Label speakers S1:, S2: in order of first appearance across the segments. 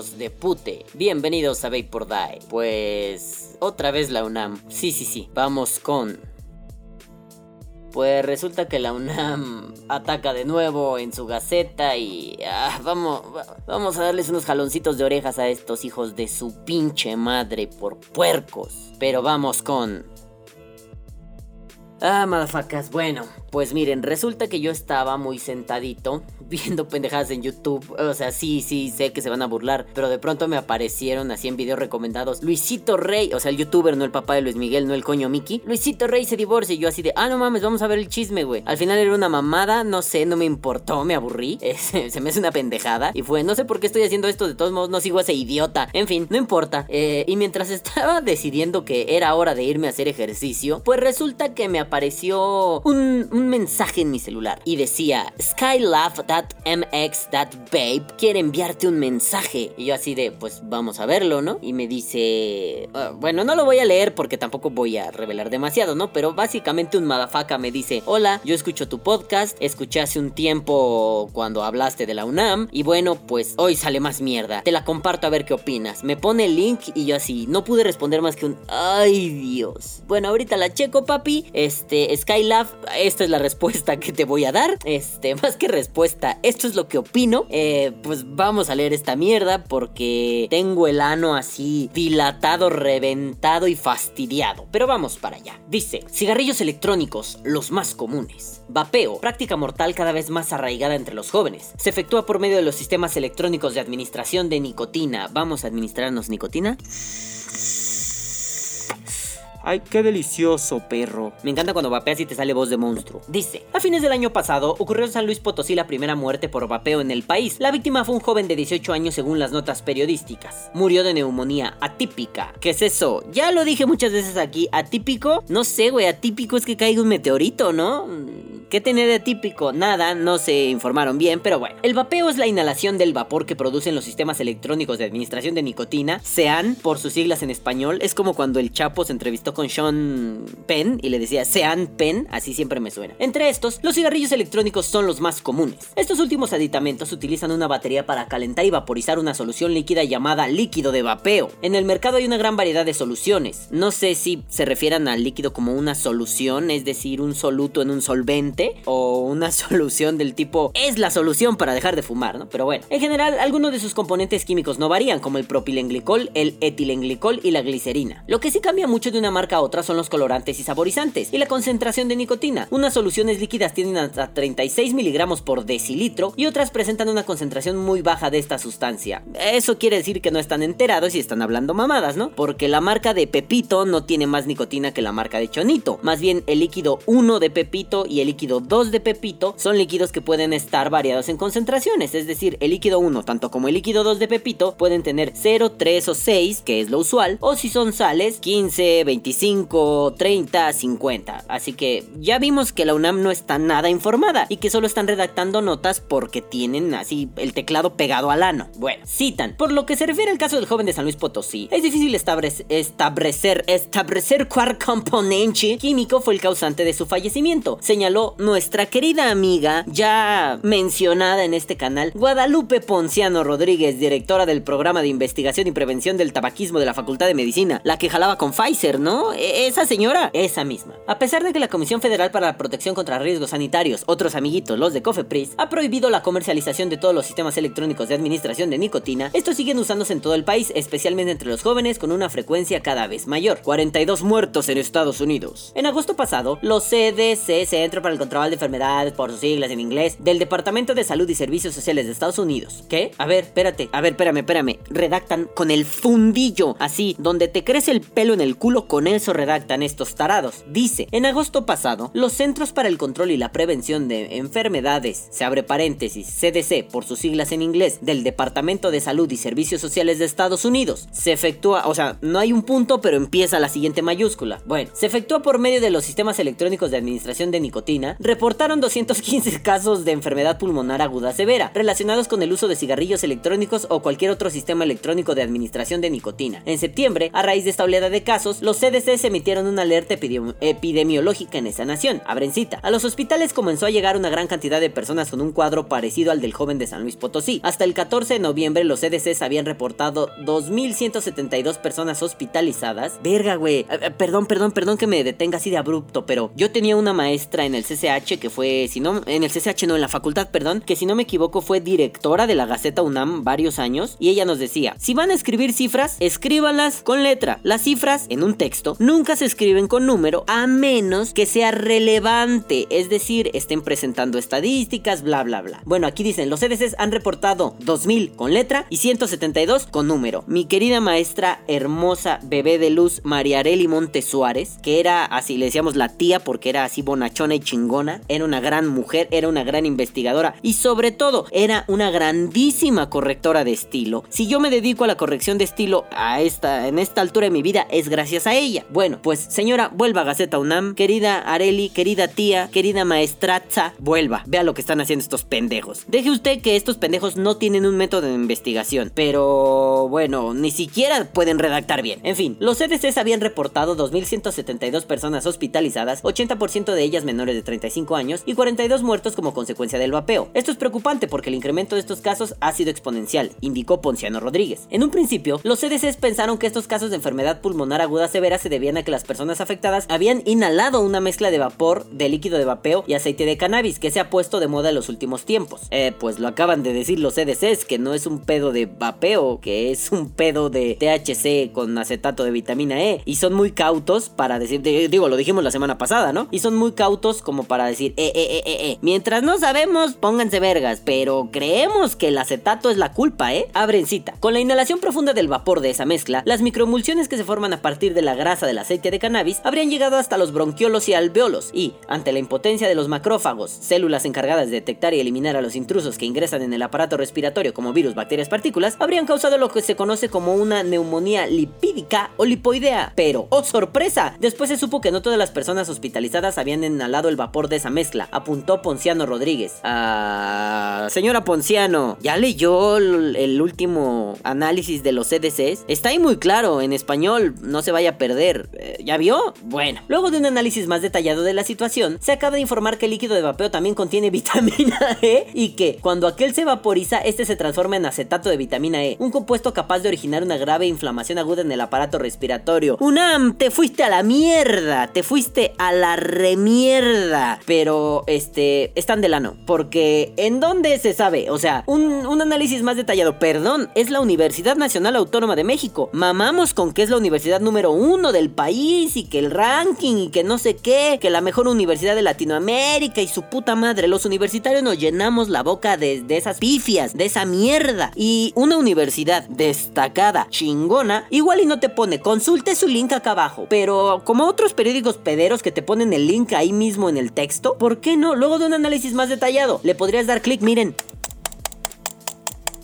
S1: de pute. Bienvenidos a Vapor Die. Pues otra vez la UNAM. Sí, sí, sí. Vamos con pues resulta que la UNAM ataca de nuevo en su gaceta y ah, vamos, vamos a darles unos jaloncitos de orejas a estos hijos de su pinche madre por puercos. Pero vamos con Ah, madafacas, bueno, pues miren, resulta que yo estaba muy sentadito viendo pendejadas en YouTube. O sea, sí, sí, sé que se van a burlar, pero de pronto me aparecieron así en videos recomendados. Luisito Rey, o sea, el youtuber, no el papá de Luis Miguel, no el coño Mickey. Luisito Rey se divorcia y yo así de, ah, no mames, vamos a ver el chisme, güey. Al final era una mamada, no sé, no me importó, me aburrí. se me hace una pendejada. Y fue, no sé por qué estoy haciendo esto, de todos modos no sigo a ese idiota. En fin, no importa. Eh, y mientras estaba decidiendo que era hora de irme a hacer ejercicio, pues resulta que me apareció un, mensaje en mi celular y decía skylove.mx.babe quiere enviarte un mensaje. Y yo así de, pues vamos a verlo, ¿no? Y me dice, ah, bueno, no lo voy a leer porque tampoco voy a revelar demasiado, ¿no? Pero básicamente un madafaca me dice, hola, yo escucho tu podcast, escuché hace un tiempo cuando hablaste de la UNAM y bueno, pues hoy sale más mierda. Te la comparto a ver qué opinas. Me pone el link y yo así, no pude responder más que un, ay Dios. Bueno, ahorita la checo, papi. Este, Skylab, esta es la respuesta que te voy a dar. Este, más que respuesta, esto es lo que opino. Eh, pues vamos a leer esta mierda porque tengo el ano así dilatado, reventado y fastidiado. Pero vamos para allá. Dice, cigarrillos electrónicos, los más comunes. Vapeo, práctica mortal cada vez más arraigada entre los jóvenes. Se efectúa por medio de los sistemas electrónicos de administración de nicotina. ¿Vamos a administrarnos nicotina?
S2: Ay, qué delicioso, perro.
S1: Me encanta cuando vapeas y te sale voz de monstruo. Dice, a fines del año pasado ocurrió en San Luis Potosí la primera muerte por vapeo en el país. La víctima fue un joven de 18 años según las notas periodísticas. Murió de neumonía atípica. ¿Qué es eso? Ya lo dije muchas veces aquí, atípico. No sé, güey, atípico es que caiga un meteorito, ¿no? ¿Qué tenía de atípico? Nada, no se informaron bien, pero bueno. El vapeo es la inhalación del vapor que producen los sistemas electrónicos de administración de nicotina, SEAN, por sus siglas en español. Es como cuando el Chapo se entrevistó con Sean Penn y le decía SEAN Penn, así siempre me suena. Entre estos, los cigarrillos electrónicos son los más comunes. Estos últimos aditamentos utilizan una batería para calentar y vaporizar una solución líquida llamada líquido de vapeo. En el mercado hay una gran variedad de soluciones. No sé si se refieran al líquido como una solución, es decir, un soluto en un solvente o una solución del tipo es la solución para dejar de fumar, ¿no? Pero bueno, en general algunos de sus componentes químicos no varían, como el propilenglicol, el etilenglicol y la glicerina. Lo que sí cambia mucho de una marca a otra son los colorantes y saborizantes y la concentración de nicotina. Unas soluciones líquidas tienen hasta 36 miligramos por decilitro y otras presentan una concentración muy baja de esta sustancia. Eso quiere decir que no están enterados y están hablando mamadas, ¿no? Porque la marca de Pepito no tiene más nicotina que la marca de Chonito. Más bien el líquido 1 de Pepito y el líquido 2 de Pepito son líquidos que pueden estar variados en concentraciones, es decir, el líquido 1 tanto como el líquido 2 de Pepito pueden tener 0, 3 o 6, que es lo usual, o si son sales, 15, 25, 30, 50. Así que ya vimos que la UNAM no está nada informada y que solo están redactando notas porque tienen así el teclado pegado al ano. Bueno, citan, por lo que se refiere al caso del joven de San Luis Potosí, es difícil establecer, establecer, establecer cuál componente químico fue el causante de su fallecimiento, señaló nuestra querida amiga, ya mencionada en este canal, Guadalupe Ponciano Rodríguez, directora del programa de investigación y prevención del tabaquismo de la Facultad de Medicina, la que jalaba con Pfizer, ¿no? E-, esa señora, esa misma. A pesar de que la Comisión Federal para la Protección contra Riesgos Sanitarios, otros amiguitos, los de Cofepris, ha prohibido la comercialización de todos los sistemas electrónicos de administración de nicotina, estos siguen usándose en todo el país, especialmente entre los jóvenes con una frecuencia cada vez mayor. 42 muertos en Estados Unidos. En agosto pasado, los CDC, Centro para el Control de Enfermedades, por sus siglas en inglés, del Departamento de Salud y Servicios Sociales de Estados Unidos. ¿Qué? A ver, espérate, a ver, espérame, espérame. Redactan con el fundillo, así, donde te crece el pelo en el culo, con eso redactan estos tarados. Dice, en agosto pasado, los Centros para el Control y la Prevención de Enfermedades, se abre paréntesis, CDC, por sus siglas en inglés, del Departamento de Salud y Servicios Sociales de Estados Unidos, se efectúa, o sea, no hay un punto, pero empieza la siguiente mayúscula. Bueno, se efectúa por medio de los sistemas electrónicos de administración de nicotina reportaron 215 casos de enfermedad pulmonar aguda severa relacionados con el uso de cigarrillos electrónicos o cualquier otro sistema electrónico de administración de nicotina. En septiembre, a raíz de esta oleada de casos, los CDC emitieron una alerta epidemiológica en esa nación. Abren cita. A los hospitales comenzó a llegar una gran cantidad de personas con un cuadro parecido al del joven de San Luis Potosí. Hasta el 14 de noviembre, los CDCs habían reportado 2.172 personas hospitalizadas. Verga, güey. Eh, eh, perdón, perdón, perdón que me detenga así de abrupto, pero yo tenía una maestra en el CCH que fue, si no, en el CCH no, en la facultad, perdón, que si no me equivoco fue directora de la Gaceta UNAM varios años y ella nos decía, si van a escribir cifras, escríbanlas con letra. Las cifras en un texto nunca se escriben con número a menos que sea relevante, es decir, estén presentando estadísticas, bla, bla, bla. Bueno, aquí dicen, los CDCs han reportado 2000 con letra y 172 con número. Mi querida maestra hermosa, bebé de luz, María Areli Monte Suárez, que era así, le decíamos la tía porque era así bonachona y chingona, era una gran mujer, era una gran investigadora y sobre todo era una grandísima correctora de estilo. Si yo me dedico a la corrección de estilo a esta, en esta altura de mi vida, es gracias a ella. Bueno, pues señora, vuelva a Gaceta UNAM, querida Areli, querida tía, querida maestraza, vuelva, vea lo que están haciendo estos pendejos. Deje usted que estos pendejos no tienen un método de investigación, pero bueno, ni siquiera pueden redactar bien. En fin, los CDCs habían reportado 2.172 personas hospitalizadas, 80% de ellas menores de 35 años y 42 muertos como consecuencia del vapeo. Esto es preocupante porque el incremento de estos casos ha sido exponencial, indicó Ponciano Rodríguez. En un principio, los CDCs pensaron que estos casos de enfermedad pulmonar aguda severa se debían a que las personas afectadas habían inhalado una mezcla de vapor de líquido de vapeo y aceite de cannabis que se ha puesto de moda en los últimos tiempos. Eh, pues lo acaban de decir los CDCs, que no es un pedo de vapeo, que es un pedo de THC con acetato de vitamina E. Y son muy cautos para decir, digo, lo dijimos la semana pasada, ¿no? Y son muy cautos como para decir, eh, eh, eh, eh, eh. Mientras no sabemos, pónganse vergas, pero creemos que el acetato es la culpa, ¿eh? Abren cita. Con la inhalación profunda del vapor de esa mezcla, las microemulsiones que se forman a partir de la grasa del aceite de cannabis habrían llegado hasta los bronquiolos y alveolos, y, ante la impotencia de los macrófagos, células encargadas de detectar y eliminar a los intrusos que ingresan en el aparato respiratorio como virus, bacterias, partículas, habrían causado lo que se conoce como una neumonía lipídica o lipoidea. Pero, ¡oh sorpresa! Después se supo que no todas las personas hospitalizadas habían inhalado el vapor de esa mezcla, apuntó Ponciano Rodríguez. Ah, señora Ponciano, ¿ya leyó el, último análisis de los CDCs? Está ahí muy claro, en español, no se vaya a perder. Eh, ¿Ya vio? Bueno, luego de un análisis más detallado de la situación, se acaba de informar que el líquido de vapeo también contiene vitamina E y que cuando aquel se vaporiza, este se transforma en acetato de vitamina E, un compuesto capaz de originar una grave inflamación aguda en el aparato respiratorio. UNAM, te fuiste a la mierda, te fuiste a la remierda. Pero, este, están de lano, porque ¿en dónde se sabe? O sea, un, un análisis más detallado, perdón, es la Universidad Nacional Autónoma de México. Mamamos con que es la universidad número uno del país y que el ranking y que no sé qué, que la mejor universidad de Latinoamérica y su puta madre. Los universitarios nos llenamos la boca de, de esas pifias, de esa mierda. Y una universidad destacada, chingona, igual y no te pone, consulte su link acá abajo. Pero como otros periódicos pederos que te ponen el link ahí mismo en el texto, ¿por qué no? Luego de un análisis más detallado, le podrías dar clic, miren,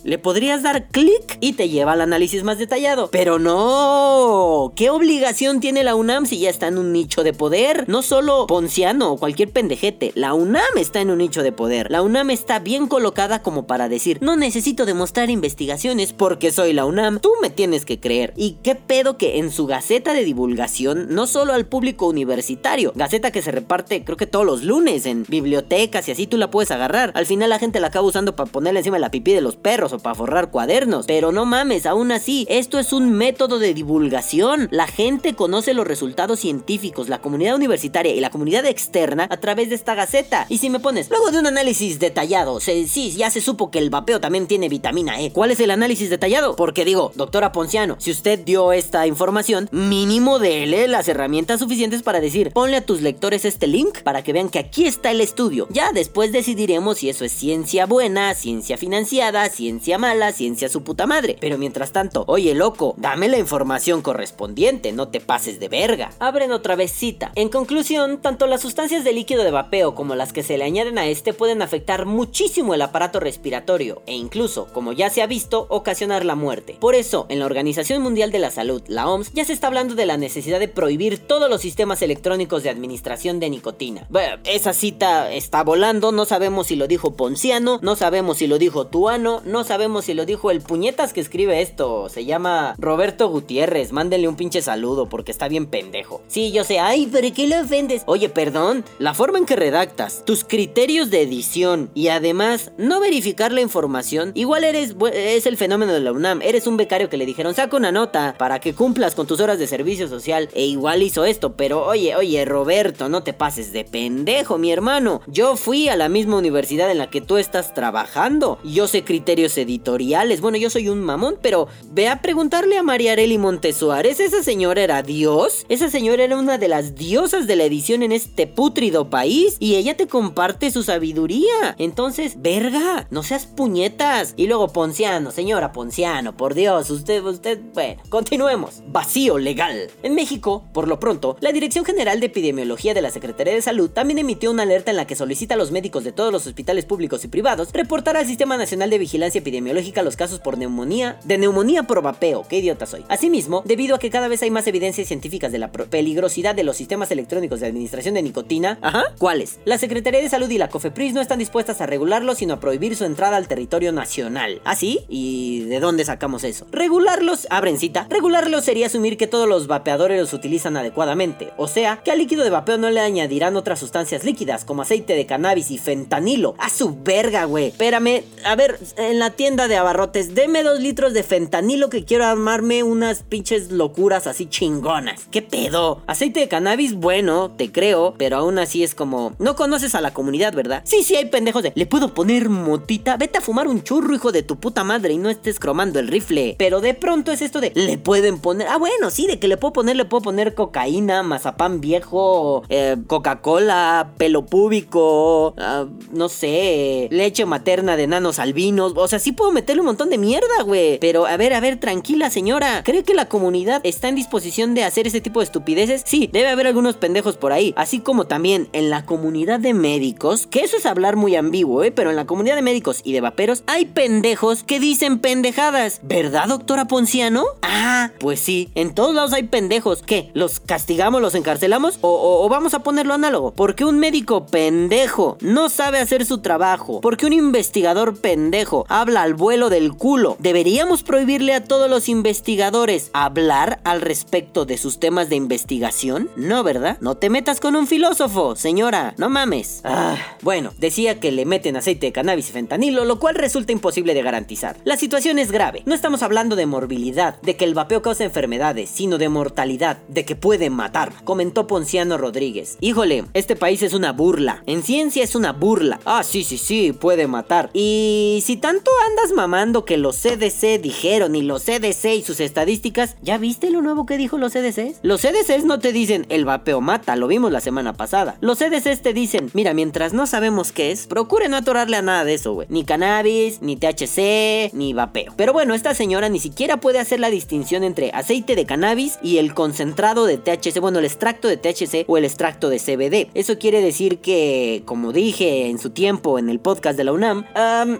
S1: le podrías dar clic y te lleva al análisis más detallado. Pero no, ¿qué obligación tiene la UNAM si ya está en un nicho de poder? No solo Ponciano o cualquier pendejete, la UNAM está en un nicho de poder. La UNAM está bien colocada como para decir, no necesito demostrar investigaciones porque soy la UNAM, tú me tienes que creer. Y qué pedo que en su gaceta de divulgación, no solo al público universitario, gaceta que se reparte creo que todos los lunes en bibliotecas y así tú la puedes agarrar. Al final la gente la acaba usando para ponerle encima la pipí de los perros para forrar cuadernos. Pero no mames, aún así, esto es un método de divulgación. La gente conoce los resultados científicos, la comunidad universitaria y la comunidad externa a través de esta gaceta. Y si me pones, luego de un análisis detallado, sí, ya se supo que el vapeo también tiene vitamina E. ¿Cuál es el análisis detallado? Porque digo, doctora Ponciano, si usted dio esta información, mínimo déle las herramientas suficientes para decir, ponle a tus lectores este link para que vean que aquí está el estudio. Ya después decidiremos si eso es ciencia buena, ciencia financiada, ciencia ciencia mala, ciencia su puta madre. Pero mientras tanto, oye loco, dame la información correspondiente, no te pases de verga. Abren otra vez cita. En conclusión, tanto las sustancias de líquido de vapeo como las que se le añaden a este pueden afectar muchísimo el aparato respiratorio e incluso, como ya se ha visto, ocasionar la muerte. Por eso, en la Organización Mundial de la Salud, la OMS, ya se está hablando de la necesidad de prohibir todos los sistemas electrónicos de administración de nicotina. Bueno, esa cita está volando, no sabemos si lo dijo Ponciano, no sabemos si lo dijo Tuano, no sabemos si lo dijo el puñetas que escribe esto, se llama Roberto Gutiérrez, mándenle un pinche saludo porque está bien pendejo. Sí, yo sé, ay, pero ¿qué le ofendes? Oye, perdón, la forma en que redactas, tus criterios de edición y además no verificar la información, igual eres, es el fenómeno de la UNAM, eres un becario que le dijeron, saca una nota para que cumplas con tus horas de servicio social e igual hizo esto, pero oye, oye, Roberto, no te pases de pendejo, mi hermano. Yo fui a la misma universidad en la que tú estás trabajando. Yo sé criterios editoriales. Bueno, yo soy un mamón, pero ve a preguntarle a María Arely Montesuárez. ¿Esa señora era Dios? Esa señora era una de las diosas de la edición en este putrido país y ella te comparte su sabiduría. Entonces, verga, no seas puñetas. Y luego Ponciano, señora Ponciano, por Dios, usted, usted, bueno, continuemos. Vacío legal. En México, por lo pronto, la Dirección General de Epidemiología de la Secretaría de Salud también emitió una alerta en la que solicita a los médicos de todos los hospitales públicos y privados reportar al Sistema Nacional de Vigilancia Epidemiológica los casos por neumonía, de neumonía por vapeo, qué idiota soy. Asimismo, debido a que cada vez hay más evidencias científicas de la peligrosidad de los sistemas electrónicos de administración de nicotina, ajá, ¿cuáles? La Secretaría de Salud y la COFEPRIS no están dispuestas a regularlos, sino a prohibir su entrada al territorio nacional. ¿Ah, sí? ¿Y de dónde sacamos eso? Regularlos, abren cita, regularlos sería asumir que todos los vapeadores los utilizan adecuadamente, o sea, que al líquido de vapeo no le añadirán otras sustancias líquidas como aceite de cannabis y fentanilo. A su verga, güey. Espérame, a ver, en la tienda de abarrotes, deme dos litros de fentanilo que quiero armarme unas pinches locuras así chingonas. ¿Qué pedo? Aceite de cannabis, bueno, te creo, pero aún así es como... No conoces a la comunidad, ¿verdad? Sí, sí, hay pendejos de... ¿Le puedo poner motita? Vete a fumar un churro, hijo de tu puta madre, y no estés cromando el rifle. Pero de pronto es esto de... Le pueden poner... Ah, bueno, sí, de que le puedo poner, le puedo poner cocaína, mazapán viejo, eh, Coca-Cola, pelo púbico, ah, no sé, leche materna de nanos albinos. O sea, sí puedo meterle un montón de mierda, güey. Pero a ver, a ver, tranquila, señora. ¿Cree que la comunidad está en disposición de hacer ese tipo de estupideces? Sí, debe haber algunos pendejos por ahí. Así como también en la comunidad de médicos, que eso es hablar muy ambiguo, ¿eh? Pero en la comunidad de médicos y de vaperos hay pendejos que dicen pendejadas. ¿Verdad, doctora Ponciano? Ah, pues sí, en todos lados hay pendejos. ¿Qué? ¿Los castigamos, los encarcelamos? ¿O, vamos a ponerlo análogo? Porque un médico pendejo no sabe hacer su trabajo. Porque un investigador pendejo habla al vuelo del culo. ¿Deberíamos prohibirle a todos los investigadores hablar al respecto de sus temas de investigación? No, ¿verdad? No te metas con un filósofo, señora. No mames. Ah, bueno, decía que le meten aceite de cannabis y fentanilo, lo cual resulta imposible de garantizar. La situación es grave. No estamos hablando de morbilidad, de que el vapeo causa enfermedades, sino de mortalidad, de que puede matar, comentó Ponciano Rodríguez. Híjole, este país es una burla. En ciencia es una burla. Ah, sí, sí, sí, puede matar. Y si tanto andas mamando que los CDC dijeron y los CDC y sus estadísticas, ¿ya viste lo nuevo que dijo los CDCs? Los CDCs no te dicen el vapeo mata, lo vimos la semana pasada. Los CDCs te dicen, mira, mientras no sabemos qué es, procure no atorarle a nada de eso, güey. Ni cannabis, ni THC, ni vapeo. Pero bueno, esta señora ni siquiera puede hacer la distinción entre aceite de cannabis y el concentrado de THC, bueno, el extracto de THC o el extracto de CBD. Eso quiere decir que, como dije en su tiempo en el podcast de la UNAM,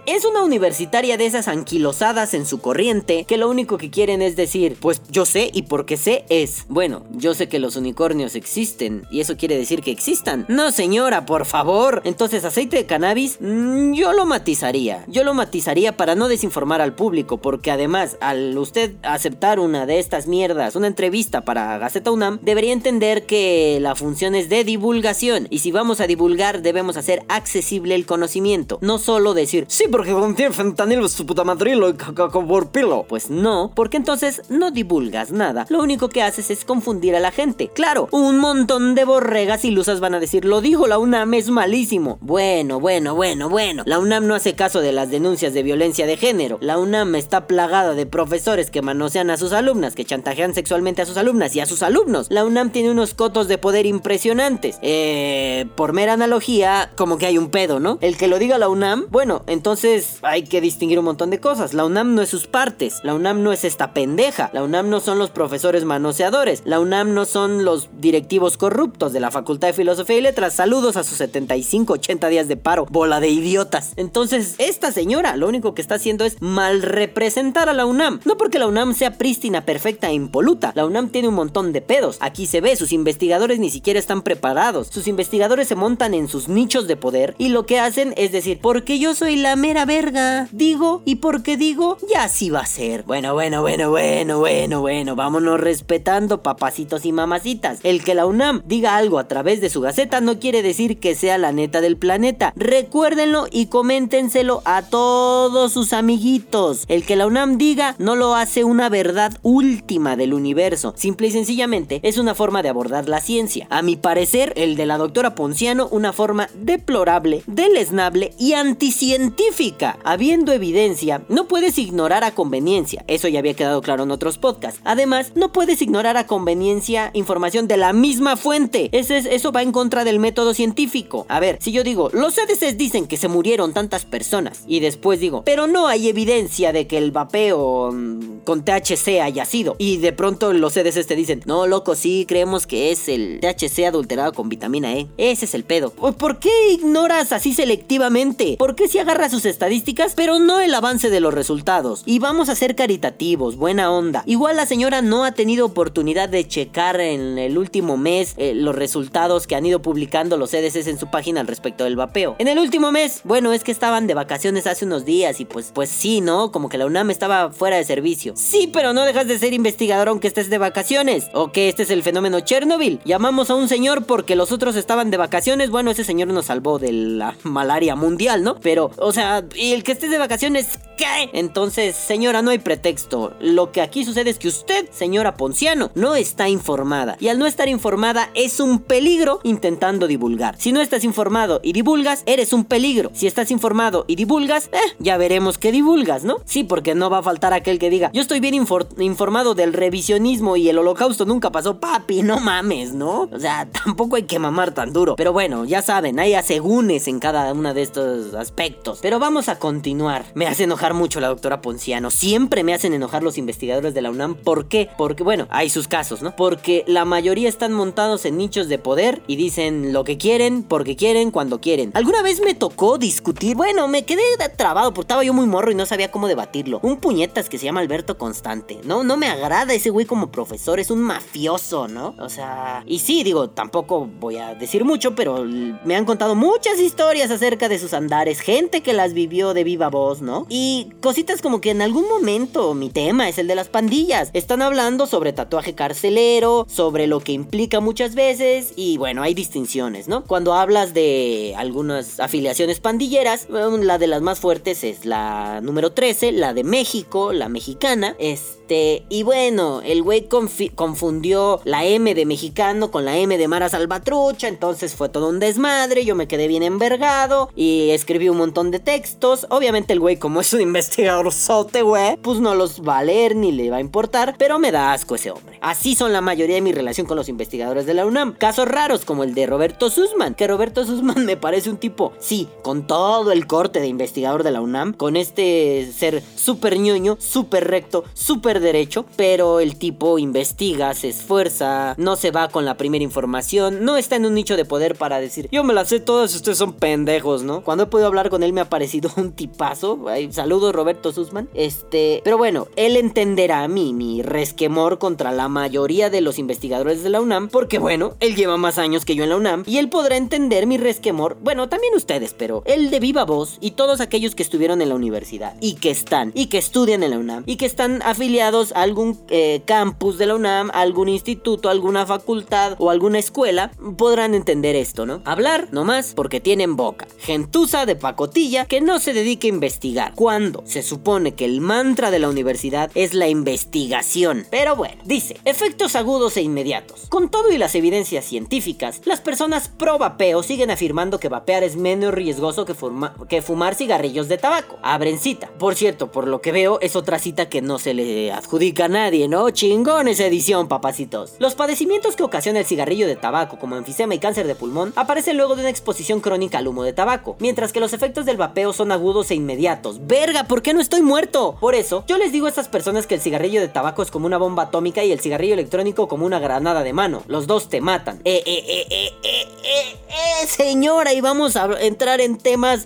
S1: es una de esas anquilosadas en su corriente que lo único que quieren es decir, pues yo sé y porque sé es, bueno, yo sé que los unicornios existen y eso quiere decir que existan. No, señora, por favor. Entonces, aceite de cannabis, mm, yo lo matizaría. Yo lo matizaría para no desinformar al público, porque además, al usted aceptar una de estas mierdas, una entrevista para Gaceta UNAM, debería entender que la función es de divulgación y si vamos a divulgar debemos hacer accesible el conocimiento, no solo decir, sí, porque contiene fentanilo, su puta madrilo y por pilo. Pues no, porque entonces no divulgas nada. Lo único que haces es confundir a la gente. Claro, un montón de borregas ilusas van a decir, lo dijo la UNAM, es malísimo. Bueno, bueno, bueno, bueno. La UNAM no hace caso de las denuncias de violencia de género. La UNAM está plagada de profesores que manosean a sus alumnas, que chantajean sexualmente a sus alumnas y a sus alumnos. La UNAM tiene unos cotos de poder impresionantes. Eh, por mera analogía, como que hay un pedo, ¿no? El que lo diga la UNAM, bueno, entonces hay que distinguir un montón de cosas. La UNAM no es sus partes. La UNAM no es esta pendeja. La UNAM no son los profesores manoseadores. La UNAM no son los directivos corruptos de la Facultad de Filosofía y Letras. Saludos a sus 75, 80 días de paro. Bola de idiotas. Entonces, esta señora lo único que está haciendo es mal representar a la UNAM. No porque la UNAM sea prístina, perfecta e impoluta. La UNAM tiene un montón de pedos. Aquí se ve, sus investigadores ni siquiera están preparados. Sus investigadores se montan en sus nichos de poder y lo que hacen es decir, porque yo soy la mera verga. Digo, y porque digo, ya así va a ser. Bueno, bueno, bueno, bueno, bueno, bueno, vámonos respetando, papacitos y mamacitas. El que la UNAM diga algo a través de su gaceta no quiere decir que sea la neta del planeta. Recuérdenlo y coméntenselo a todos sus amiguitos. El que la UNAM diga no lo hace una verdad última del universo. Simple y sencillamente es una forma de abordar la ciencia. A mi parecer, el de la doctora Ponciano, una forma deplorable, deleznable y anticientífica. Habiendo evidencia, no puedes ignorar a conveniencia. Eso ya había quedado claro en otros podcasts. Además, no puedes ignorar a conveniencia información de la misma fuente. eso va en contra del método científico. A ver, si yo digo, los CDCs dicen que se murieron tantas personas y después digo, pero no hay evidencia de que el vapeo mm, con THC haya sido. Y de pronto los CDCs te dicen, no, loco, sí, creemos que es el THC adulterado con vitamina E. Ese es el pedo. ¿Por qué ignoras así selectivamente? ¿Por qué si agarras sus estadísticas, pero no el avance de los resultados? Y vamos a ser caritativos, buena onda. Igual la señora no ha tenido oportunidad de checar en el último mes eh, los resultados que han ido publicando los CDCs en su página al respecto del vapeo. En el último mes, bueno, es que estaban de vacaciones hace unos días y pues, pues sí, ¿no? Como que la UNAM estaba fuera de servicio. Sí, pero no dejas de ser investigador aunque estés de vacaciones. O que este es el fenómeno Chernobyl. Llamamos a un señor porque los otros estaban de vacaciones. Bueno, ese señor nos salvó de la malaria mundial, ¿no? Pero, o sea, y el que esté de vacaciones, ¿qué? Entonces, señora, no hay pretexto. Lo que aquí sucede es que usted, señora Ponciano, no está informada. Y al no estar informada es un peligro intentando divulgar. Si no estás informado y divulgas, eres un peligro. Si estás informado y divulgas, eh, ya veremos qué divulgas, ¿no? Sí, porque no va a faltar aquel que diga, yo estoy bien informado del revisionismo y el holocausto nunca pasó, papi, no mames, ¿no? O sea, tampoco hay que mamar tan duro. Pero bueno, ya saben, hay asegúnes en cada uno de estos aspectos. Pero vamos a continuar. Me hace enojar mucho la doctora Ponciano. Siempre me hacen enojar los investigadores de la UNAM. ¿Por qué? Porque, bueno, hay sus casos, ¿no? Porque la mayoría están montados en nichos de poder y dicen lo que quieren, porque quieren, cuando quieren. Alguna vez me tocó discutir, bueno, me quedé trabado porque estaba yo muy morro y no sabía cómo debatirlo. Un puñetas que se llama Alberto Constante. No, no me agrada ese güey como profesor, es un mafioso, ¿no? O sea, y sí, digo, tampoco voy a decir mucho, pero me han contado muchas historias acerca de sus andares, gente que las vivió de viva voz, ¿no? Y cositas como que en algún momento mi tema es el de las pandillas. Están hablando sobre tatuaje carcelero, sobre lo que implica muchas veces y bueno, hay distinciones, ¿no? Cuando hablas de algunas afiliaciones pandilleras, la de las más fuertes es la número 13, la de México, la mexicana, este, y bueno, el güey confundió la M de mexicano con la M de Mara Salvatrucha, entonces fue todo un desmadre, yo me quedé bien envergado y escribí un montón de textos. Obviamente el güey, como es un investigador sote, güey, pues no los va a leer ni le va a importar, pero me da asco ese hombre. Así son la mayoría de mi relación con los investigadores de la UNAM. Casos raros como el de Roberto Sussman, que Roberto Sussman me parece un tipo, sí, con todo el corte de investigador de la UNAM, con este ser súper ñoño, súper recto, súper derecho, pero el tipo investiga, se esfuerza, no se va con la primera información, no está en un nicho de poder para decir, yo me las sé todas ustedes son pendejos, ¿no? Cuando he podido hablar con él me ha parecido un tipazo. Saludos Roberto Sussman. Este, pero bueno, él entenderá mí mi resquemor contra la mayoría de los investigadores de la UNAM, porque bueno, él lleva más años que yo en la UNAM y él podrá entender mi resquemor, bueno, también ustedes, pero él de viva voz y todos aquellos que estuvieron en la universidad y que están y que estudian en la UNAM y que están afiliados a algún eh, campus de la UNAM, algún instituto, alguna facultad o alguna escuela, podrán entender esto, ¿no? Hablar nomás porque tienen boca. Gentuza de pacotilla que no se dedique a investigar. Cuando se supone que el mantra de la universidad es la investigación. Pero bueno, dice, efectos agudos e inmediatos. Con todo y las evidencias científicas, las personas pro vapeo siguen afirmando que vapear es menos riesgoso que, que fumar cigarrillos de tabaco. Abren cita. Por cierto, por lo que veo, es otra cita que no se le adjudica a nadie, ¿no? Chingón esa edición, papacitos. Los padecimientos que ocasiona el cigarrillo de tabaco, como enfisema y cáncer de pulmón, aparecen luego de una exposición crónica al humo de tabaco, mientras que los efectos del vapeo son agudos e inmediatos Verga, ¿por qué no estoy muerto? Por eso, yo les digo a estas personas que el cigarrillo de tabaco es como una bomba atómica y el cigarrillo electrónico como una granada de mano. Los dos te matan. Eh, eh, eh, eh, eh, eh, eh, señora, y vamos a entrar en temas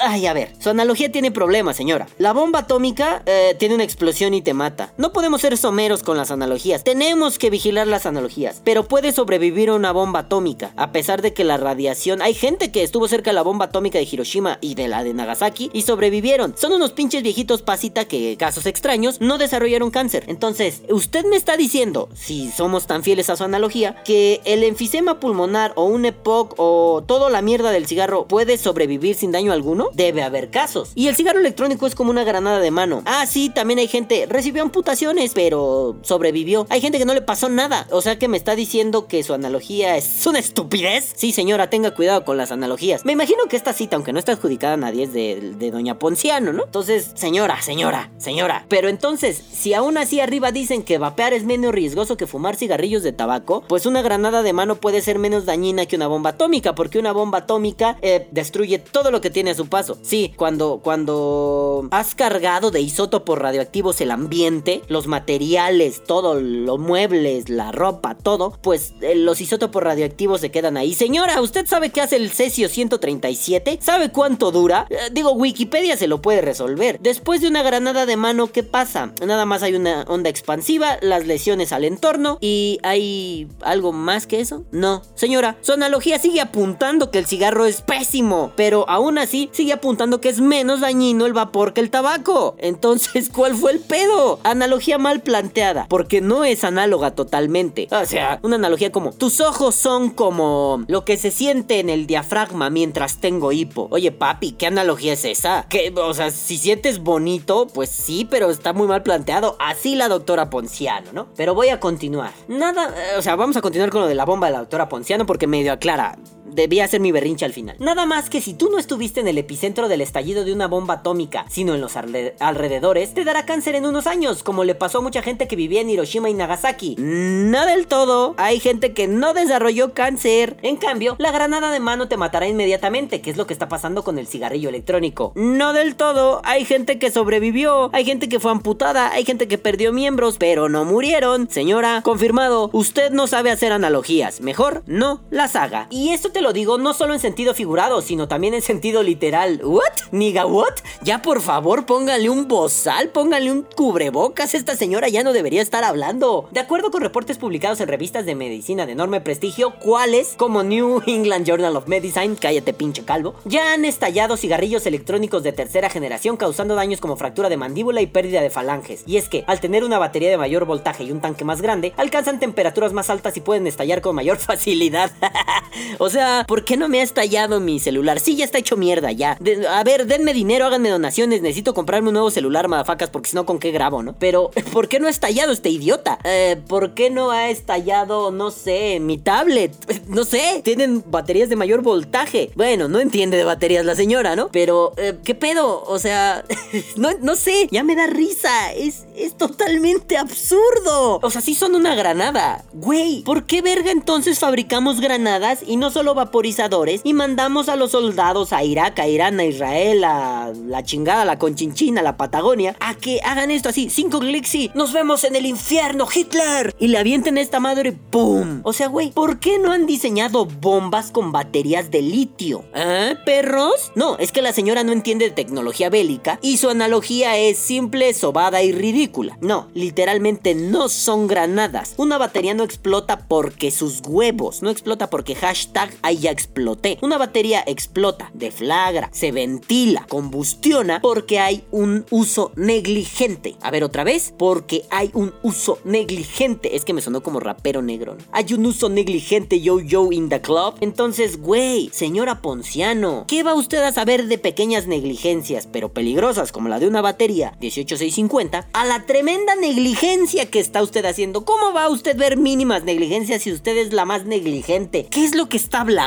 S1: Ay, a ver, su analogía tiene problemas, señora. La bomba atómica eh, tiene una explosión y te mata. No podemos ser someros con las analogías. Tenemos que vigilar las analogías. Pero puede sobrevivir una bomba atómica. A pesar de que la radiación. Hay gente que estuvo cerca de la bomba atómica de Hiroshima y de la de Nagasaki y sobrevivieron. Son unos pinches viejitos pasita que, casos extraños, no desarrollaron cáncer. Entonces, usted me está diciendo, si somos tan fieles a su analogía, que el enfisema pulmonar o un EPOC o toda la mierda del cigarro puede sobrevivir sin daño alguno? Debe haber casos. Y el cigarro electrónico es como una granada de mano. Ah, sí, también hay gente, recibió amputaciones, pero sobrevivió. Hay gente que no le pasó nada. O sea que me está diciendo que su analogía es una estupidez. Sí, señora, tenga cuidado con las analogías. Me imagino que esta cita, aunque no está adjudicada a nadie, es de, Doña Ponciano, ¿no? Entonces, señora, señora, señora. Pero entonces, si aún así arriba dicen que vapear es menos riesgoso que fumar cigarrillos de tabaco, pues una granada de mano puede ser menos dañina que una bomba atómica, porque una bomba atómica eh, destruye todo lo que tiene a su paso. Sí, cuando, cuando has cargado de isótopos radioactivos el ambiente, los materiales, todo, los muebles, la ropa, todo, pues eh, los isótopos radioactivos se quedan ahí. Señora, ¿usted sabe qué hace el cesio 137? ¿Sabe cuánto dura? Eh, digo, Wikipedia se lo puede resolver. Después de una granada de mano, ¿qué pasa? Nada más hay una onda expansiva, las lesiones al entorno y hay algo más que eso. No, señora, su analogía sigue apuntando que el cigarro es pésimo, pero aún así sigue apuntando que es menos dañino el vapor que el tabaco. Entonces, ¿cuál fue el pedo? Analogía mal planteada, porque no es análoga totalmente. O sea, una analogía como tus ojos son como lo que se siente en el diafragma mientras tengo hipo. Oye, papi, ¿qué analogía es esa? Que, o sea, si sientes bonito, pues sí, pero está muy mal planteado. Así la doctora Ponciano, ¿no? Pero voy a continuar. Nada, o sea, vamos a continuar con lo de la bomba de la doctora Ponciano porque medio aclara debía ser mi berrinche al final. Nada más que si tú no estuviste en el epicentro del estallido de una bomba atómica, sino en los alrededores, te dará cáncer en unos años, como le pasó a mucha gente que vivía en Hiroshima y Nagasaki. No del todo, hay gente que no desarrolló cáncer. En cambio, la granada de mano te matará inmediatamente, que es lo que está pasando con el cigarrillo electrónico. No del todo, hay gente que sobrevivió, hay gente que fue amputada, hay gente que perdió miembros, pero no murieron. Señora, confirmado, usted no sabe hacer analogías, mejor no las haga. Y esto te lo digo no solo en sentido figurado, sino también en sentido literal. ¿What? ¿Niga what? Ya por favor, póngale un bozal, póngale un cubrebocas. Esta señora ya no debería estar hablando. De acuerdo con reportes publicados en revistas de medicina de enorme prestigio, cuáles, como New England Journal of Medicine, cállate pinche calvo, ya han estallado cigarrillos electrónicos de tercera generación causando daños como fractura de mandíbula y pérdida de falanges. Y es que, al tener una batería de mayor voltaje y un tanque más grande, alcanzan temperaturas más altas y pueden estallar con mayor facilidad. o sea, ¿por qué no me ha estallado mi celular? Sí, ya está hecho mierda, ya. a ver, denme dinero, háganme donaciones. Necesito comprarme un nuevo celular, madafacas, porque si no, ¿con qué grabo, no? Pero, ¿por qué no ha estallado este idiota? Eh, ¿por qué no ha estallado, no sé, mi tablet? No sé, tienen baterías de mayor voltaje. Bueno, no entiende de baterías la señora, ¿no? Pero, eh, ¿qué pedo? O sea, no, no sé, ya me da risa. Es, es totalmente absurdo. O sea, sí son una granada. Güey, ¿por qué verga entonces fabricamos granadas y no solo vaporizadores y mandamos a los soldados a Irak, a Irán, a Israel, a la chingada, la Conchinchina, a la Patagonia, a que hagan esto así, cinco clics y nos vemos en el infierno, Hitler. Y le avienten esta madre, ¡pum! O sea, güey, ¿por qué no han diseñado bombas con baterías de litio? ¿Eh, perros? No, es que la señora no entiende de tecnología bélica y su analogía es simple, sobada y ridícula. No, literalmente no son granadas. Una batería no explota porque sus huevos, no explota porque hashtag ahí ya exploté. Una batería explota, deflagra, se ventila, combustiona porque hay un uso negligente. A ver otra vez, porque hay un uso negligente. Es que me sonó como rapero negro. Hay un uso negligente yo yo in the club. Entonces, güey, señora Ponciano, ¿qué va usted a saber de pequeñas negligencias, pero peligrosas como la de una batería 18650, a la tremenda negligencia que está usted haciendo? ¿Cómo va a usted ver mínimas negligencias si usted es la más negligente? ¿Qué es lo que está hablando?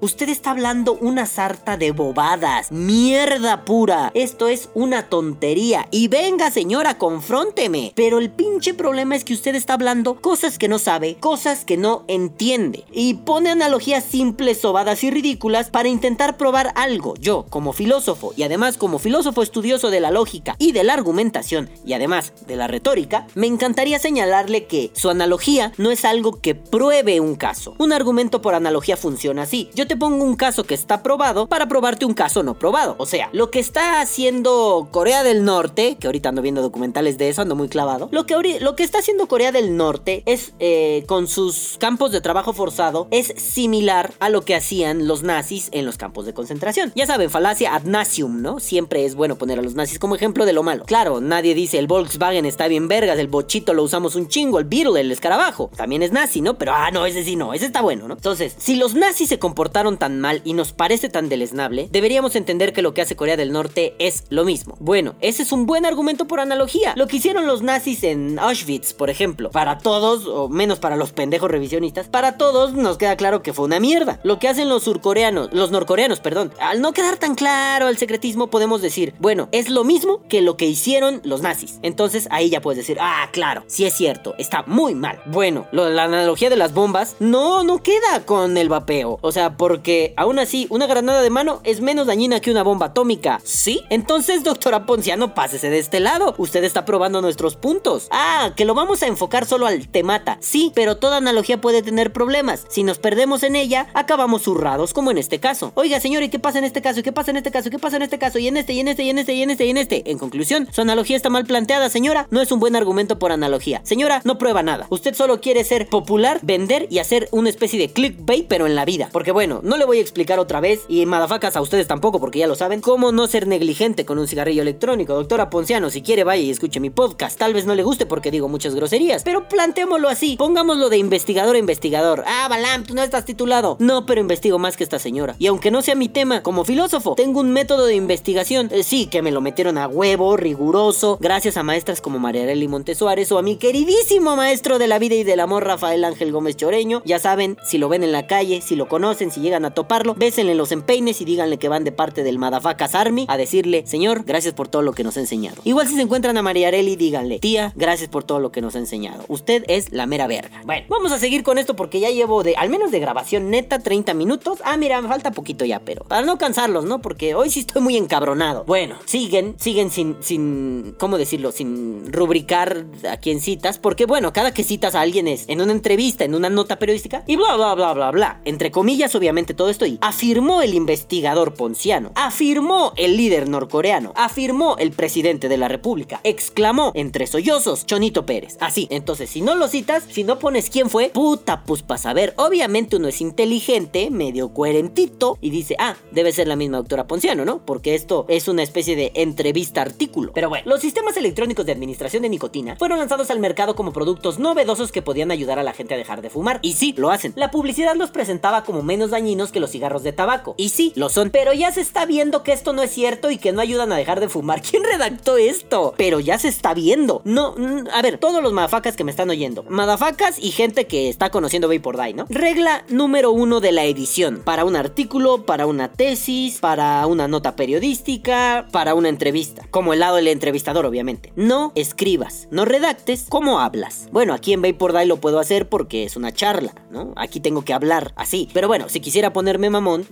S1: Usted está hablando una sarta de bobadas. Mierda pura. Esto es una tontería. Y venga, señora, confrónteme. Pero el pinche problema es que usted está hablando cosas que no sabe, cosas que no entiende. Y pone analogías simples, sobadas y ridículas para intentar probar algo. Yo, como filósofo, y además como filósofo estudioso de la lógica y de la argumentación, y además de la retórica, me encantaría señalarle que su analogía no es algo que pruebe un caso. Un argumento por analogía funciona así. Yo te pongo un caso que está probado para probarte un caso no probado. O sea, lo que está haciendo Corea del Norte, que ahorita ando viendo documentales de eso, ando muy clavado, lo que, lo que está haciendo Corea del Norte es, eh, con sus campos de trabajo forzado, es similar a lo que hacían los nazis en los campos de concentración. Ya saben, falacia ad nasium, ¿no? Siempre es bueno poner a los nazis como ejemplo de lo malo. Claro, nadie dice el Volkswagen está bien vergas, el bochito lo usamos un chingo, el Beetle, el escarabajo. También es nazi, ¿no? Pero ah, no, ese sí no, ese está bueno, ¿no? Entonces, si los nazis se comportaron tan mal y nos parece tan deleznable, deberíamos entender que lo que hace Corea del Norte es lo mismo. Bueno, ese es un buen argumento por analogía. Lo que hicieron los nazis en Auschwitz, por ejemplo, para todos, o menos para los pendejos revisionistas, para todos nos queda claro que fue una mierda. Lo que hacen los surcoreanos, los norcoreanos, perdón, al no quedar tan claro el secretismo, podemos decir, bueno, es lo mismo que lo que hicieron los nazis. Entonces ahí ya puedes decir, ah, claro, sí es cierto, está muy mal. Bueno, la analogía de las bombas no, no queda con el vapeo. O sea, porque aún así, una granada de mano es menos dañina que una bomba atómica. ¿Sí? Entonces, doctora Ponciano, pásese de este lado. Usted está probando nuestros puntos. Ah, que lo vamos a enfocar solo al temata. Sí, pero toda analogía puede tener problemas. Si nos perdemos en ella, acabamos zurrados, como en este caso. Oiga, señor, ¿y qué pasa en este caso? ¿Y qué pasa en este caso? ¿Qué pasa en este caso? Y en este, y en este, y en este, y en este, y en este. En conclusión, su analogía está mal planteada, señora. No es un buen argumento por analogía. Señora, no prueba nada. Usted solo quiere ser popular, vender y hacer una especie de clickbait, pero en la vida. Porque bueno, no le voy a explicar otra vez, y madafacas a ustedes tampoco, porque ya lo saben, cómo no ser negligente con un cigarrillo electrónico. Doctora Ponciano, si quiere vaya y escuche mi podcast. Tal vez no le guste porque digo muchas groserías, pero planteémoslo así. Pongámoslo de investigador a investigador. Ah, Balam, tú no estás titulado. No, pero investigo más que esta señora. Y aunque no sea mi tema, como filósofo, tengo un método de investigación. Eh, sí, que me lo metieron a huevo, riguroso, gracias a maestras como Mariarelli Montesuárez o a mi queridísimo maestro de la vida y del amor, Rafael Ángel Gómez Choreño. Ya saben, si lo ven en la calle, si lo conocen, si llegan a toparlo, bésenle los empeines y díganle que van de parte del Madafacas Army a decirle, señor, gracias por todo lo que nos ha enseñado. Igual si se encuentran a Mariarelli, díganle, tía, gracias por todo lo que nos ha enseñado. Usted es la mera verga. Bueno, vamos a seguir con esto porque ya llevo de, al menos de grabación neta, 30 minutos. Ah, mira, me falta poquito ya, pero para no cansarlos, ¿no? Porque hoy sí estoy muy encabronado. Bueno, siguen, siguen sin, sin, ¿cómo decirlo? Sin rubricar a quién citas, porque bueno, cada que citas a alguien es en una entrevista, en una nota periodística y bla, bla, bla, bla, bla. Entre comillas, obviamente todo esto y afirmó el investigador ponciano, afirmó el líder norcoreano, afirmó el presidente de la república, exclamó entre sollozos Chonito Pérez. Así, entonces si no lo citas, si no pones quién fue, puta, pues para saber, obviamente uno es inteligente, medio coherentito y dice, ah, debe ser la misma doctora Ponciano, ¿no? Porque esto es una especie de entrevista artículo. Pero bueno, los sistemas electrónicos de administración de nicotina fueron lanzados al mercado como productos novedosos que podían ayudar a la gente a dejar de fumar. Y sí, lo hacen. La publicidad los presentaba como menos dañinos que los cigarros de tabaco. Y sí, lo son. Pero ya se está viendo que esto no es cierto y que no ayudan a dejar de fumar. ¿Quién redactó esto? Pero ya se está viendo. No, a ver, todos los madafacas que me están oyendo. Madafacas y gente que está conociendo Die, ¿no? Regla número uno de la edición. Para un artículo, para una tesis, para una nota periodística, para una entrevista. Como el lado del entrevistador, obviamente. No escribas, no redactes cómo hablas. Bueno, aquí en Die lo puedo hacer porque es una charla, ¿no? Aquí tengo que hablar así. Pero bueno, si quisiera ponerme mamón,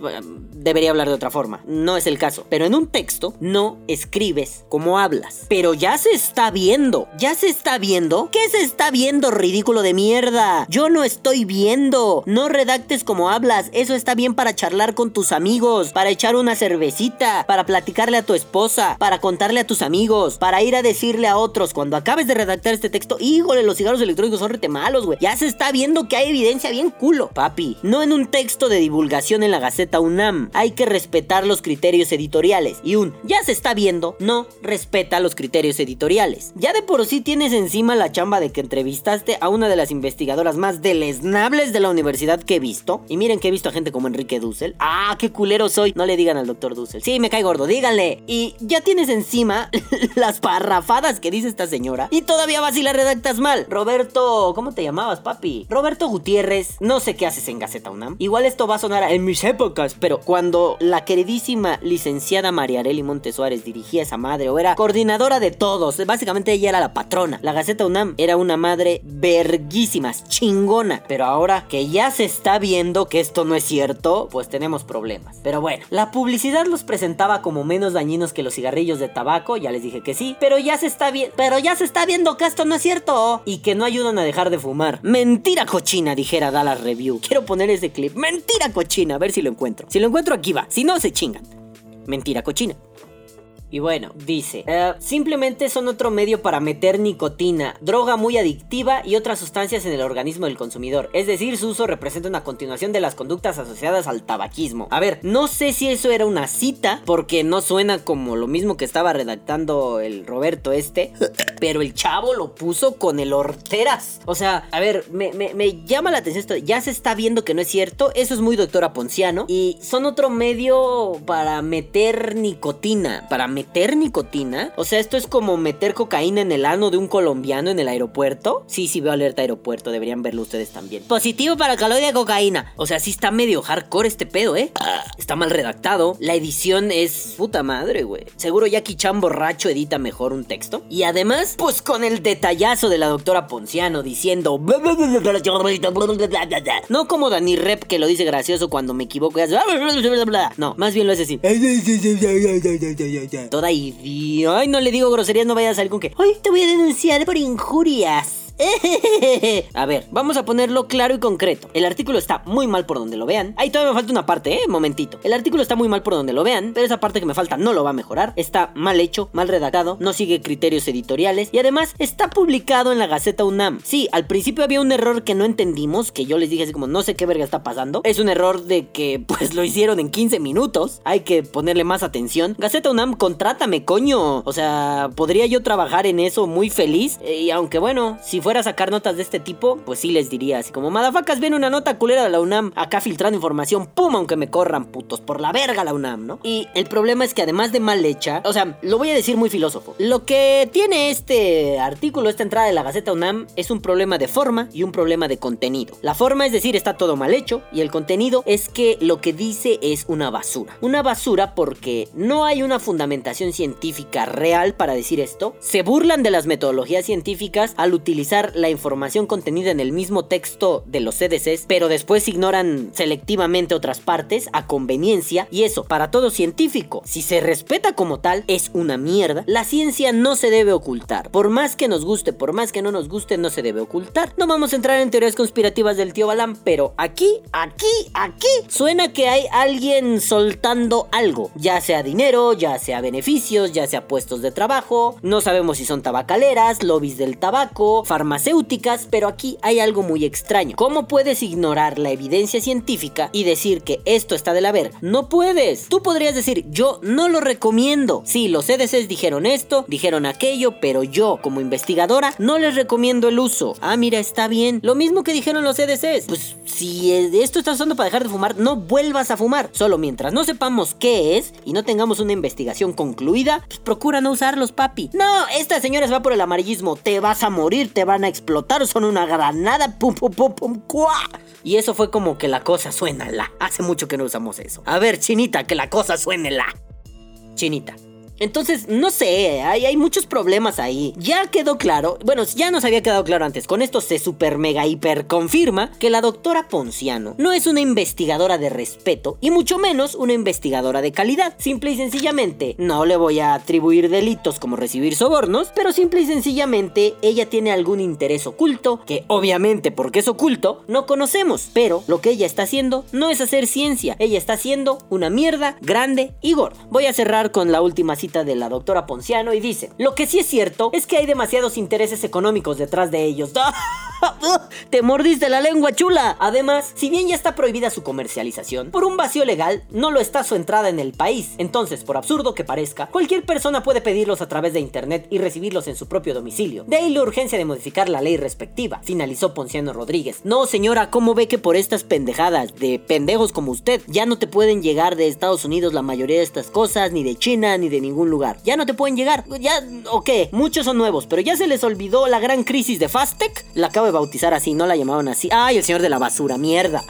S1: debería hablar de otra forma. No es el caso. Pero en un texto no escribes como hablas. Pero ya se está viendo. ¿Ya se está viendo? ¿Qué se está viendo, ridículo de mierda? Yo no estoy viendo. No redactes como hablas. Eso está bien para charlar con tus amigos, para echar una cervecita, para platicarle a tu esposa, para contarle a tus amigos, para ir a decirle a otros cuando acabes de redactar este texto, híjole, los cigarros electrónicos son rete malos, güey. Ya se está viendo que hay evidencia bien culo, papi. No en un texto de divulgación en la Gaceta UNAM. Hay que respetar los criterios editoriales. Y un ya se está viendo, no respeta los criterios editoriales. Ya de por sí tienes encima la chamba de que entrevistaste a una de las investigadoras más deleznables de la universidad que he visto. Y miren que he visto a gente como Enrique Dussel. Ah, qué culero soy. No le digan al doctor Dussel. Sí, me cae gordo, díganle. Y ya tienes encima las parrafadas que dice esta señora. Y todavía vas y la redactas mal. Roberto, ¿cómo te llamabas, papi? Roberto Gutiérrez, no sé qué haces en Gaceta UNAM. Igual esto va a sonar en mis épocas, pero cuando la queridísima licenciada Mariarelli Montesuárez dirigía esa madre o era coordinadora de todos, básicamente ella era la patrona. La Gaceta UNAM era una madre verguísima, chingona, pero ahora que ya se está viendo que esto no es cierto, pues tenemos problemas. Pero bueno, la publicidad los presentaba como menos dañinos que los cigarrillos de tabaco, ya les dije que sí, pero ya se está bien, pero ya se está viendo que esto no es cierto y que no ayudan a dejar de fumar. Mentira cochina, dijera Dallas Review. Quiero poner ese clip. Mentira cochina, a ver si lo encuentro. Si lo encuentro aquí va, si no se chingan. Mentira cochina. Y bueno, dice, eh, simplemente son otro medio para meter nicotina, droga muy adictiva y otras sustancias en el organismo del consumidor. Es decir, su uso representa una continuación de las conductas asociadas al tabaquismo. A ver, no sé si eso era una cita, porque no suena como lo mismo que estaba redactando el Roberto este, pero el chavo lo puso con el horteras. O sea, a ver, me, me llama la atención esto, ya se está viendo que no es cierto, eso es muy doctora Ponciano, y son otro medio para meter nicotina, para meter meter nicotina? O sea, esto es como meter cocaína en el ano de un colombiano en el aeropuerto. Sí, sí, veo alerta aeropuerto, deberían verlo ustedes también. Positivo para caloría de cocaína. O sea, sí está medio hardcore este pedo, ¿eh? Está mal redactado. La edición es puta madre, güey. Seguro Jackie Chan borracho edita mejor un texto. Y además, pues con el detallazo de la doctora Ponciano diciendo... No como Dani Rep que lo dice gracioso cuando me equivoco y hace... No, más bien lo hace así toda idiota. Ay, no le digo groserías, no vayas a salir con que. Ay, te voy a denunciar por injurias. a ver, vamos a ponerlo claro y concreto. El artículo está muy mal por donde lo vean. Ahí todavía me falta una parte, eh, momentito. El artículo está muy mal por donde lo vean, pero esa parte que me falta no lo va a mejorar. Está mal hecho, mal redactado, no sigue criterios editoriales y además está publicado en la Gaceta UNAM. Sí, al principio había un error que no entendimos, que yo les dije así como no sé qué verga está pasando. Es un error de que pues lo hicieron en 15 minutos. Hay que ponerle más atención. Gaceta UNAM, contrátame, coño. O sea, podría yo trabajar en eso muy feliz. Eh, y aunque bueno, si fuera a sacar notas de este tipo, pues sí les diría así como, madafacas, viene una nota culera de la UNAM, acá filtrando información, pum, aunque me corran putos, por la verga la UNAM, ¿no? Y el problema es que además de mal hecha, o sea, lo voy a decir muy filósofo, lo que tiene este artículo, esta entrada de la Gaceta UNAM, es un problema de forma y un problema de contenido. La forma es decir, está todo mal hecho, y el contenido es que lo que dice es una basura. Una basura porque no hay una fundamentación científica real para decir esto, se burlan de las metodologías científicas al utilizar la información contenida en el mismo texto de los CDCs, pero después ignoran selectivamente otras partes a conveniencia y eso, para todo científico, si se respeta como tal, es una mierda. La ciencia no se debe ocultar. Por más que nos guste, por más que no nos guste, no se debe ocultar. No vamos a entrar en teorías conspirativas del tío Balam, pero aquí, aquí, aquí, suena que hay alguien soltando algo, ya sea dinero, ya sea beneficios, ya sea puestos de trabajo, no sabemos si son tabacaleras, lobbies del tabaco, farmacéuticas, pero aquí hay algo muy extraño. ¿Cómo puedes ignorar la evidencia científica y decir que esto está de la verga? No puedes. Tú podrías decir, yo no lo recomiendo. Sí, los CDCs dijeron esto, dijeron aquello, pero yo, como investigadora, no les recomiendo el uso. Ah, mira, está bien. Lo mismo que dijeron los CDCs. Pues si esto está usando para dejar de fumar, no vuelvas a fumar. Solo mientras no sepamos qué es y no tengamos una investigación concluida, pues procura no usarlos, papi. No, esta señora se va por el amarillismo. Te vas a morir, te a explotar, son una granada, pum, pum, pum, pum. Y eso fue como que la cosa suena la. Hace mucho que no usamos eso. A ver, chinita, que la cosa suene la. Chinita. Entonces, no sé, hay, muchos problemas ahí. Ya quedó claro, bueno, ya nos había quedado claro antes, con esto se super mega hiper confirma que la doctora Ponciano no es una investigadora de respeto y mucho menos una investigadora de calidad. Simple y sencillamente, no le voy a atribuir delitos como recibir sobornos, pero simple y sencillamente ella tiene algún interés oculto que obviamente porque es oculto no conocemos, pero lo que ella está haciendo no es hacer ciencia, ella está haciendo una mierda grande y gorda. Voy a cerrar con la última cita de la doctora Ponciano y dice, lo que sí es cierto es que hay demasiados intereses económicos detrás de ellos. Te mordiste la lengua chula. Además, si bien ya está prohibida su comercialización, por un vacío legal no lo está su entrada en el país. Entonces, por absurdo que parezca, cualquier persona puede pedirlos a través de internet y recibirlos en su propio domicilio. De ahí la urgencia de modificar la ley respectiva, finalizó Ponciano Rodríguez. No, señora, ¿cómo ve que por estas pendejadas de pendejos como usted ya no te pueden llegar de Estados Unidos la mayoría de estas cosas, ni de China, ni de lugar. Ya no te pueden llegar. Ya, ok, muchos son nuevos, pero ya se les olvidó la gran crisis de Fastec. La acabo de bautizar así, no la llamaban así. Ay, el señor de la basura, mierda.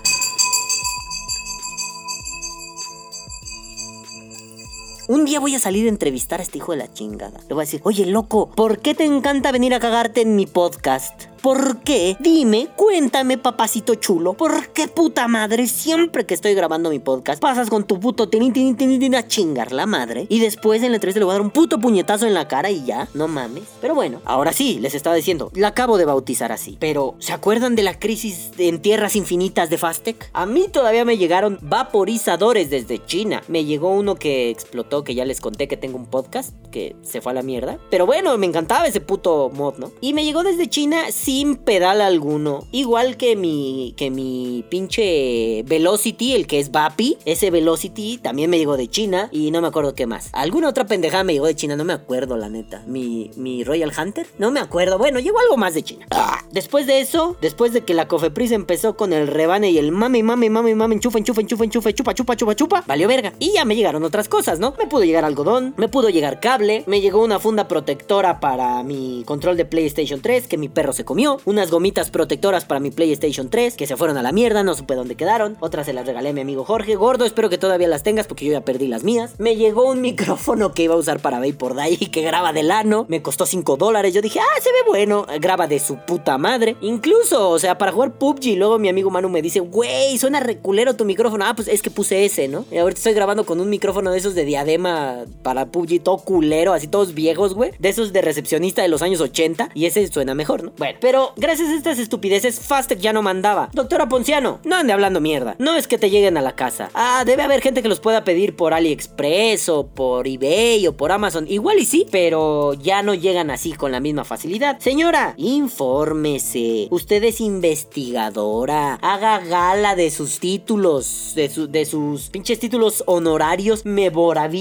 S1: Un día voy a salir a entrevistar a este hijo de la chingada. Le voy a decir, oye, loco, ¿por qué te encanta venir a cagarte en mi podcast? ¿Por qué? Dime, cuéntame, papacito chulo. ¿Por qué puta madre siempre que estoy grabando mi podcast pasas con tu puto tin, tin, tin, a chingar la madre? Y después en la entrevista le voy a dar un puto puñetazo en la cara y ya, no mames. Pero bueno, ahora sí, les estaba diciendo, la acabo de bautizar así. Pero, ¿se acuerdan de la crisis en tierras infinitas de Fastec? A mí todavía me llegaron vaporizadores desde China. Me llegó uno que explotó, que ya les conté que tengo un podcast, que se fue a la mierda. Pero bueno, me encantaba ese puto mod, ¿no? Y me llegó desde China sin pedal alguno. Igual que mi, que mi pinche Velocity, el que es Vapi. Ese Velocity también me llegó de China y no me acuerdo qué más. Alguna otra pendejada me llegó de China, no me acuerdo la neta. Mi, mi Royal Hunter, no me acuerdo. Bueno, llegó algo más de China. Después de eso, después de que la Cofepris empezó con el rebane y el mame, mame, mame, mame, enchufa, enchufa, enchufa, enchufa, chupa, chupa, chupa, chupa, valió verga. Y ya me llegaron otras cosas, ¿no? Me pudo llegar algodón, me pudo llegar cable, me llegó una funda protectora para mi control de PlayStation 3 que mi perro se comió, unas gomitas protectoras para mi PlayStation 3 que se fueron a la mierda, no supe dónde quedaron, otras se las regalé a mi amigo Jorge, gordo, espero que todavía las tengas porque yo ya perdí las mías. Me llegó un micrófono que iba a usar para Vapor Day que graba del ano, me costó 5 dólares, yo dije, ah, se ve bueno, graba de su puta madre. Incluso, o sea, para jugar PUBG, luego mi amigo Manu me dice, güey, suena reculero tu micrófono. Ah, pues es que puse ese, ¿no? Y ahorita estoy grabando con un micrófono de esos de diadema para PUBG, todo culero, así todos viejos, güey. De esos de recepcionista de los años 80. Y ese suena mejor, ¿no? Bueno, pero gracias a estas estupideces, Fastec ya no mandaba. Doctora Ponciano, no ande hablando mierda. No es que te lleguen a la casa. Ah, debe haber gente que los pueda pedir por AliExpress o por eBay o por Amazon. Igual y sí, pero ya no llegan así con la misma facilidad. Señora, infórmese. Usted es investigadora. Haga gala de sus títulos, de, sus pinches títulos honorarios,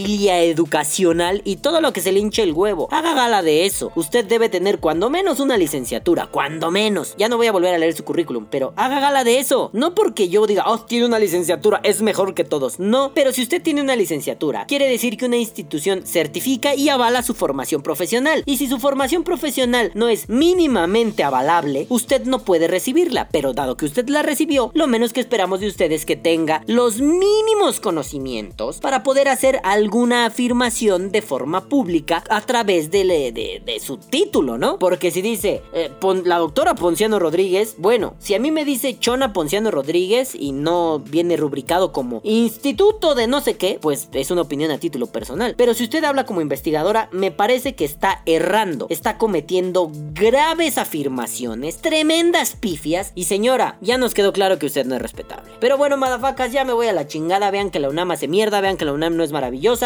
S1: educacional y todo lo que se le hinche el huevo. Haga gala de eso. Usted debe tener cuando menos una licenciatura, cuando menos. Ya no voy a volver a leer su currículum, pero haga gala de eso. No porque yo diga, oh, tiene una licenciatura, es mejor que todos. No, pero si usted tiene una licenciatura, quiere decir que una institución certifica y avala su formación profesional. Y si su formación profesional no es mínimamente avalable, usted no puede recibirla. Pero dado que usted la recibió, lo menos que esperamos de usted es que tenga los mínimos conocimientos para poder hacer alguna afirmación de forma pública a través de, de, de su título, ¿no? Porque si dice eh, la doctora Ponciano Rodríguez, bueno, si a mí me dice Chona Ponciano Rodríguez y no viene rubricado como instituto de no sé qué, pues es una opinión a título personal. Pero si usted habla como investigadora, me parece que está errando, está cometiendo graves afirmaciones, tremendas pifias. Y señora, ya nos quedó claro que usted no es respetable. Pero bueno, madafacas, ya me voy a la chingada. Vean que la UNAM hace mierda, vean que la UNAM no es maravillosa.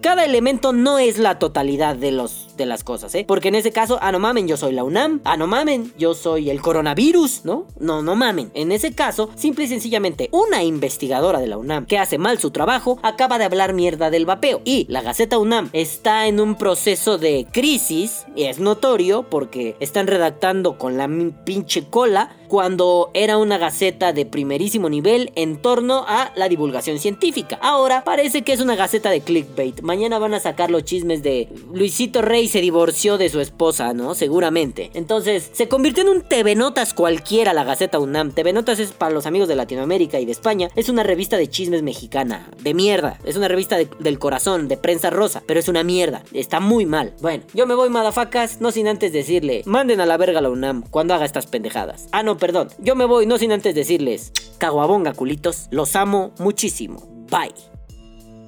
S1: Cada elemento no es la totalidad de, los, de las cosas, ¿eh? Porque en ese caso, ah, no mamen, yo soy la UNAM. Ah, no mamen, yo soy el coronavirus, ¿no? No, no mamen. En ese caso, simple y sencillamente, una investigadora de la UNAM que hace mal su trabajo acaba de hablar mierda del vapeo. Y la Gaceta UNAM está en un proceso de crisis, y es notorio porque están redactando con la pinche cola cuando era una gaceta de primerísimo nivel en torno a la divulgación científica. Ahora parece que es una gaceta de clickbait. Mañana van a sacar los chismes de Luisito Rey se divorció de su esposa, ¿no? Seguramente. Entonces, se convirtió en un TV Notas cualquiera la Gaceta UNAM. TV Notas es para los amigos de Latinoamérica y de España. Es una revista de chismes mexicana. De mierda. Es una revista del corazón, de prensa rosa. Pero es una mierda. Está muy mal. Bueno, yo me voy, madafacas, no sin antes decirle, manden a la verga la UNAM cuando haga estas pendejadas. Ah, no, perdón. Yo me voy, no sin antes decirles, caguabonga, culitos. Los amo muchísimo. Bye.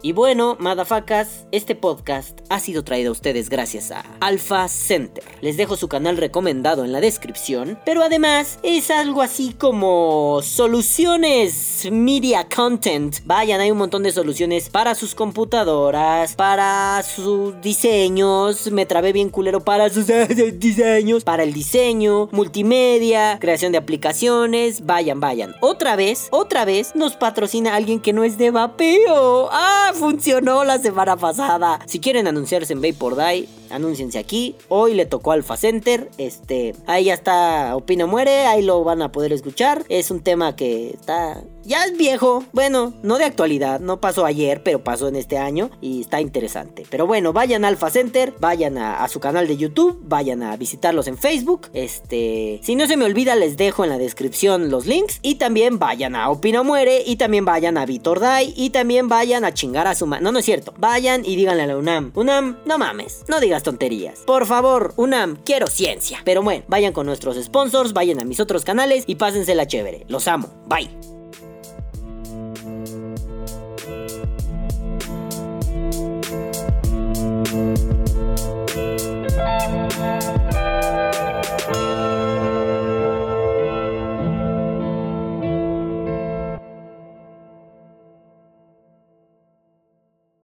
S1: Y bueno, madafacas, este podcast ha sido traído a ustedes gracias a Alpha Center. Les dejo su canal recomendado en la descripción, pero además es algo así como soluciones media content. Vayan, hay un montón de soluciones para sus computadoras, para sus diseños, me trabé bien culero para sus diseños, para el diseño, multimedia, creación de aplicaciones. Vayan, vayan. Otra vez, otra vez nos patrocina alguien que no es de vapeo. ¡Ah! Funcionó la semana pasada. Si quieren anunciarse en Vapor Die, anúnciense aquí. Hoy le tocó Alpha Center. Este, ahí ya está Opino Muere, ahí lo van a poder escuchar. Es un tema que está ya es viejo, bueno, no de actualidad, no pasó ayer, pero pasó en este año y está interesante. Pero bueno, vayan a Alpha Center, vayan a, su canal de YouTube, vayan a visitarlos en Facebook. Este, si no se me olvida, les dejo en la descripción los links. Y también vayan a Opino Muere, y también vayan a Vitor Dai, y también vayan a chingar a su ma No, no es cierto. Vayan y díganle a la UNAM: UNAM, no mames, no digas tonterías. Por favor, UNAM, quiero ciencia. Pero bueno, vayan con nuestros sponsors, vayan a mis otros canales y pásensela chévere. Los amo. Bye.